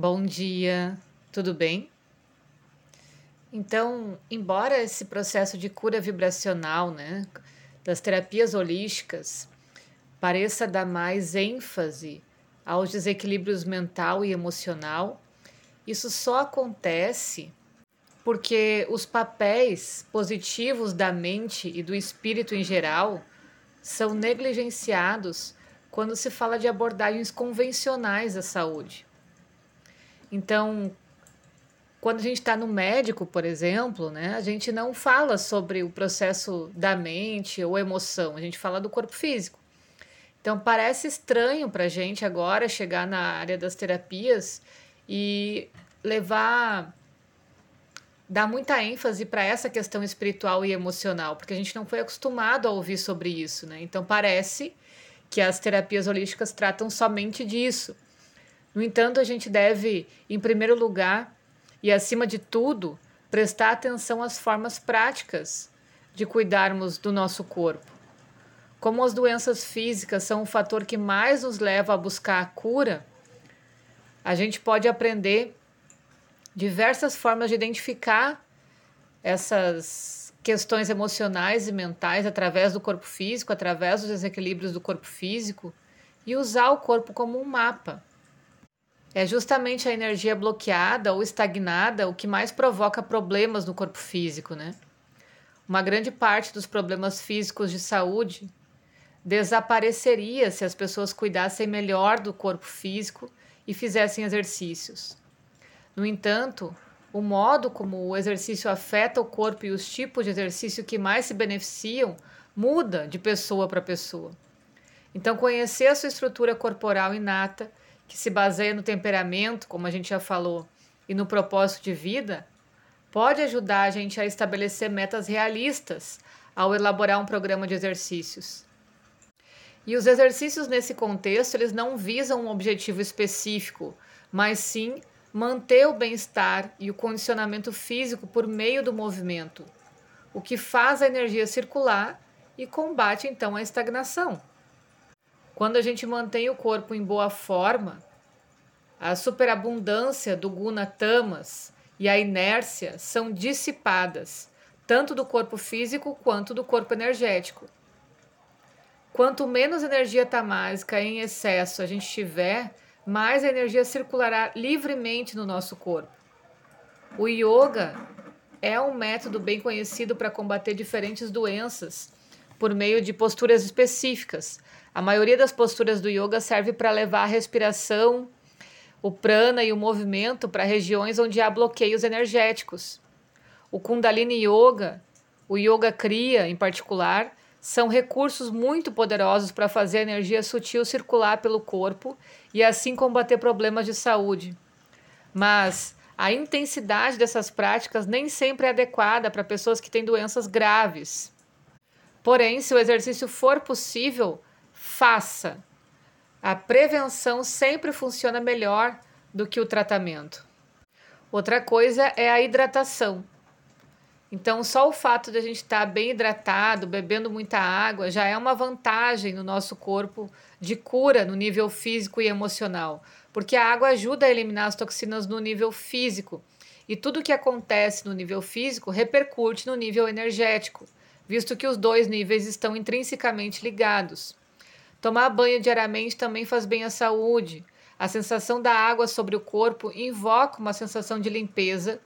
Bom dia, tudo bem? Então, embora esse processo de cura vibracional, né, das terapias holísticas, pareça dar mais ênfase aos desequilíbrios mental e emocional, isso só acontece porque os papéis positivos da mente e do espírito em geral são negligenciados quando se fala de abordagens convencionais da saúde. Então, quando a gente está no médico, por exemplo, né, a gente não fala sobre o processo da mente ou emoção, a gente fala do corpo físico. Então, parece estranho para a gente agora chegar na área das terapias e levar, dar muita ênfase para essa questão espiritual e emocional, porque a gente não foi acostumado a ouvir sobre isso, né? Então, parece que as terapias holísticas tratam somente disso. No entanto, a gente deve, em primeiro lugar e acima de tudo, prestar atenção às formas práticas de cuidarmos do nosso corpo. Como as doenças físicas são o fator que mais nos leva a buscar a cura, a gente pode aprender diversas formas de identificar essas questões emocionais e mentais através do corpo físico, através dos desequilíbrios do corpo físico e usar o corpo como um mapa é justamente a energia bloqueada ou estagnada o que mais provoca problemas no corpo físico, né? Uma grande parte dos problemas físicos de saúde desapareceria se as pessoas cuidassem melhor do corpo físico e fizessem exercícios. No entanto, o modo como o exercício afeta o corpo e os tipos de exercício que mais se beneficiam muda de pessoa para pessoa. Então, conhecer a sua estrutura corporal inata que se baseia no temperamento, como a gente já falou, e no propósito de vida, pode ajudar a gente a estabelecer metas realistas ao elaborar um programa de exercícios. E os exercícios nesse contexto, eles não visam um objetivo específico, mas sim manter o bem-estar e o condicionamento físico por meio do movimento, o que faz a energia circular e combate então a estagnação. Quando a gente mantém o corpo em boa forma, a superabundância do guna tamas e a inércia são dissipadas, tanto do corpo físico quanto do corpo energético. Quanto menos energia tamásica em excesso a gente tiver, mais a energia circulará livremente no nosso corpo. O yoga é um método bem conhecido para combater diferentes doenças por meio de posturas específicas, a maioria das posturas do yoga serve para levar a respiração, o prana e o movimento para regiões onde há bloqueios energéticos. O Kundalini Yoga, o Yoga Kriya em particular, são recursos muito poderosos para fazer a energia sutil circular pelo corpo e assim combater problemas de saúde. Mas a intensidade dessas práticas nem sempre é adequada para pessoas que têm doenças graves. Porém, se o exercício for possível, faça. A prevenção sempre funciona melhor do que o tratamento. Outra coisa é a hidratação. Então, só o fato de a gente estar bem hidratado, bebendo muita água, já é uma vantagem no nosso corpo de cura no nível físico e emocional, porque a água ajuda a eliminar as toxinas no nível físico. E tudo que acontece no nível físico repercute no nível energético, visto que os dois níveis estão intrinsecamente ligados. Tomar banho diariamente também faz bem à saúde. A sensação da água sobre o corpo invoca uma sensação de limpeza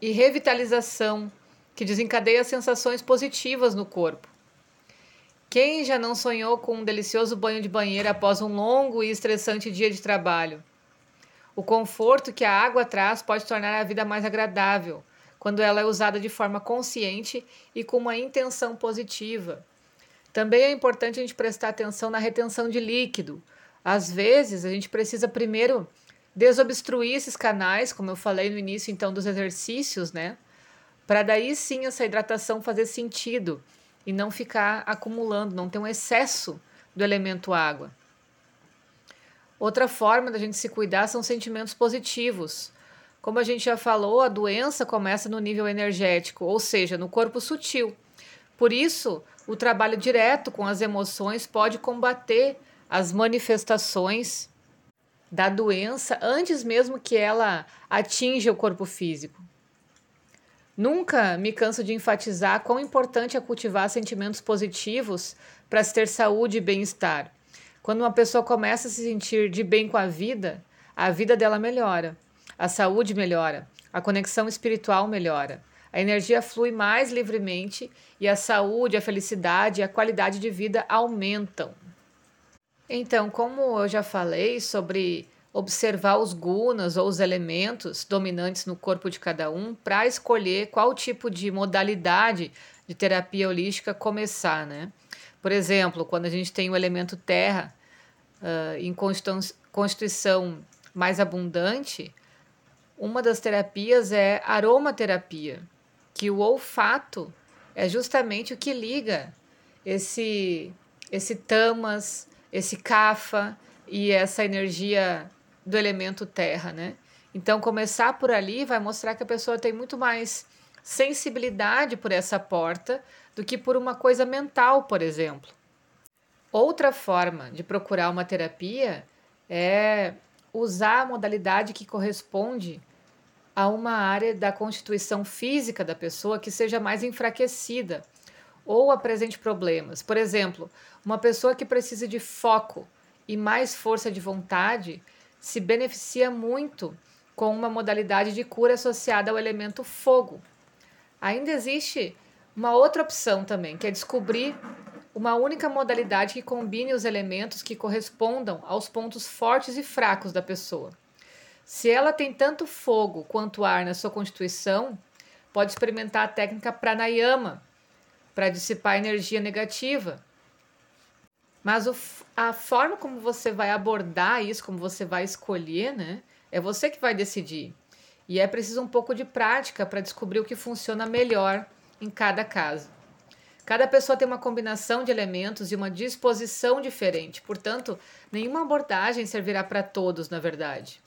e revitalização que desencadeia sensações positivas no corpo. Quem já não sonhou com um delicioso banho de banheira após um longo e estressante dia de trabalho? O conforto que a água traz pode tornar a vida mais agradável quando ela é usada de forma consciente e com uma intenção positiva. Também é importante a gente prestar atenção na retenção de líquido. Às vezes, a gente precisa primeiro desobstruir esses canais, como eu falei no início então dos exercícios, né? Para daí sim essa hidratação fazer sentido e não ficar acumulando, não ter um excesso do elemento água. Outra forma da gente se cuidar são sentimentos positivos. Como a gente já falou, a doença começa no nível energético, ou seja, no corpo sutil. Por isso, o trabalho direto com as emoções pode combater as manifestações da doença antes mesmo que ela atinja o corpo físico. Nunca me canso de enfatizar quão importante é cultivar sentimentos positivos para se ter saúde e bem-estar. Quando uma pessoa começa a se sentir de bem com a vida, a vida dela melhora, a saúde melhora, a conexão espiritual melhora, a energia flui mais livremente e a saúde, a felicidade e a qualidade de vida aumentam. Então, como eu já falei sobre observar os gunas ou os elementos dominantes no corpo de cada um para escolher qual tipo de modalidade de terapia holística começar, né? Por exemplo, quando a gente tem o elemento terra uh, em constituição mais abundante, uma das terapias é aromaterapia, que o olfato é justamente o que liga esse esse tamas, esse kafa e essa energia do elemento terra, né? Então, começar por ali vai mostrar que a pessoa tem muito mais sensibilidade por essa porta do que por uma coisa mental, por exemplo. Outra forma de procurar uma terapia é usar a modalidade que corresponde a uma área da constituição física da pessoa que seja mais enfraquecida ou apresente problemas. Por exemplo, uma pessoa que precisa de foco e mais força de vontade se beneficia muito com uma modalidade de cura associada ao elemento fogo. Ainda existe uma outra opção também, que é descobrir uma única modalidade que combine os elementos que correspondam aos pontos fortes e fracos da pessoa. Se ela tem tanto fogo quanto ar na sua constituição, pode experimentar a técnica pranayama para dissipar energia negativa mas o, a forma como você vai abordar isso, como você vai escolher, né? É você que vai decidir. E é preciso um pouco de prática para descobrir o que funciona melhor em cada caso. Cada pessoa tem uma combinação de elementos e uma disposição diferente, portanto, nenhuma abordagem servirá para todos, na verdade.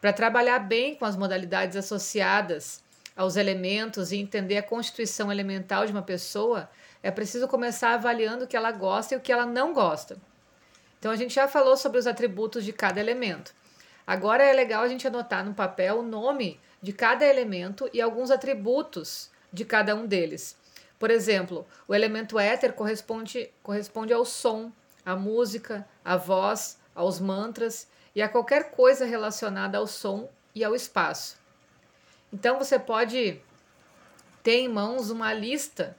Para trabalhar bem com as modalidades associadas aos elementos e entender a constituição elemental de uma pessoa, é preciso começar avaliando o que ela gosta e o que ela não gosta. Então a gente já falou sobre os atributos de cada elemento. Agora é legal a gente anotar no papel o nome de cada elemento e alguns atributos de cada um deles. Por exemplo, o elemento éter corresponde, corresponde ao som, à música, à voz, aos mantras e a qualquer coisa relacionada ao som e ao espaço. Então você pode ter em mãos uma lista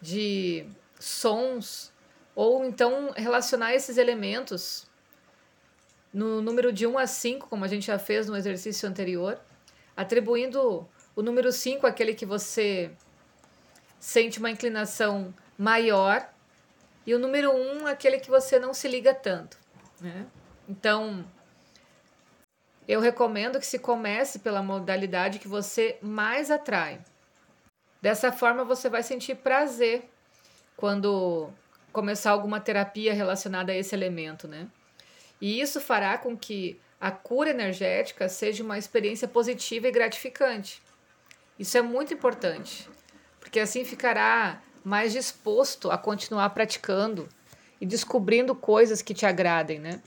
de sons, ou então relacionar esses elementos no número de 1 a 5, como a gente já fez no exercício anterior, atribuindo o número 5 àquele que você sente uma inclinação maior e o número 1 àquele que você não se liga tanto. Né? Então, eu recomendo que se comece pela modalidade que você mais atrai. Dessa forma, você vai sentir prazer quando começar alguma terapia relacionada a esse elemento, né? E isso fará com que a cura energética seja uma experiência positiva e gratificante. Isso é muito importante, porque assim ficará mais disposto a continuar praticando e descobrindo coisas que te agradem, né?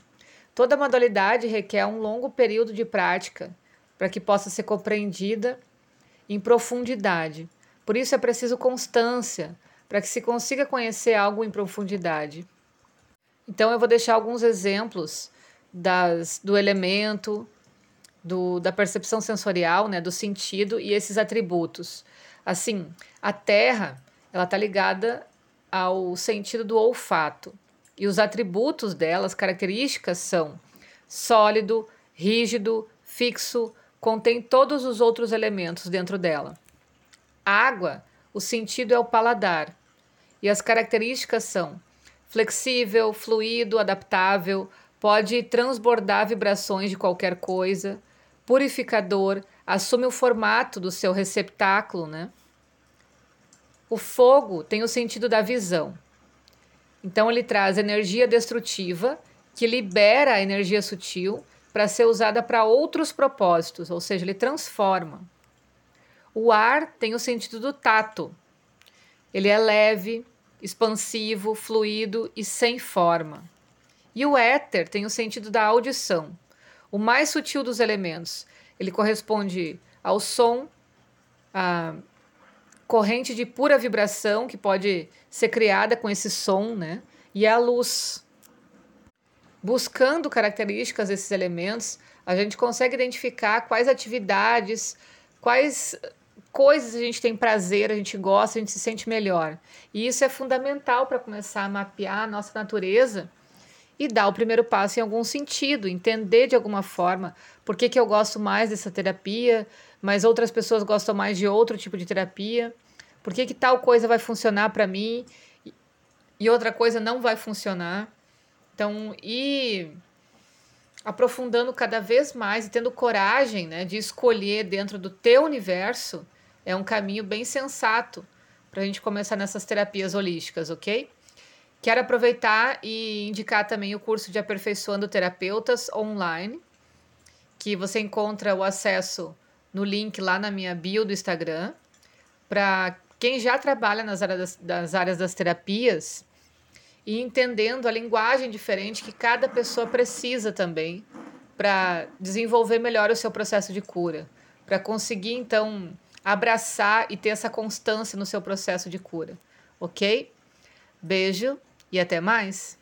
Toda modalidade requer um longo período de prática para que possa ser compreendida em profundidade. Por isso é preciso constância para que se consiga conhecer algo em profundidade. Então eu vou deixar alguns exemplos das, do elemento, do, da percepção sensorial, né, do sentido e esses atributos. Assim, a terra ela está ligada ao sentido do olfato e os atributos delas, características são sólido, rígido, fixo, contém todos os outros elementos dentro dela água, o sentido é o paladar. E as características são flexível, fluido, adaptável, pode transbordar vibrações de qualquer coisa, purificador, assume o formato do seu receptáculo, né? O fogo tem o sentido da visão. Então ele traz energia destrutiva que libera a energia sutil para ser usada para outros propósitos, ou seja, ele transforma. O ar tem o sentido do tato. Ele é leve, expansivo, fluido e sem forma. E o éter tem o sentido da audição. o mais sutil dos elementos. Ele corresponde ao som, à corrente de pura vibração que pode ser criada com esse som, né? E à luz. Buscando características desses elementos, a gente consegue identificar quais atividades, quais coisas a gente tem prazer, a gente gosta, a gente se sente melhor. E isso é fundamental para começar a mapear a nossa natureza e dar o primeiro passo em algum sentido, entender de alguma forma por que, que eu gosto mais dessa terapia, mas outras pessoas gostam mais de outro tipo de terapia, por que, que tal coisa vai funcionar para mim e outra coisa não vai funcionar. Então, ir aprofundando cada vez mais e tendo coragem né, de escolher dentro do teu universo é um caminho bem sensato para a gente começar nessas terapias holísticas, ok? Quero aproveitar e indicar também o curso de Aperfeiçoando Terapeutas online, que você encontra o acesso no link lá na minha bio do Instagram. Para quem já trabalha nas áreas das, das áreas das terapias e entendendo a linguagem diferente que cada pessoa precisa também para desenvolver melhor o seu processo de cura, para conseguir então abraçar e ter essa constância no seu processo de cura, ok? Beijo e até mais!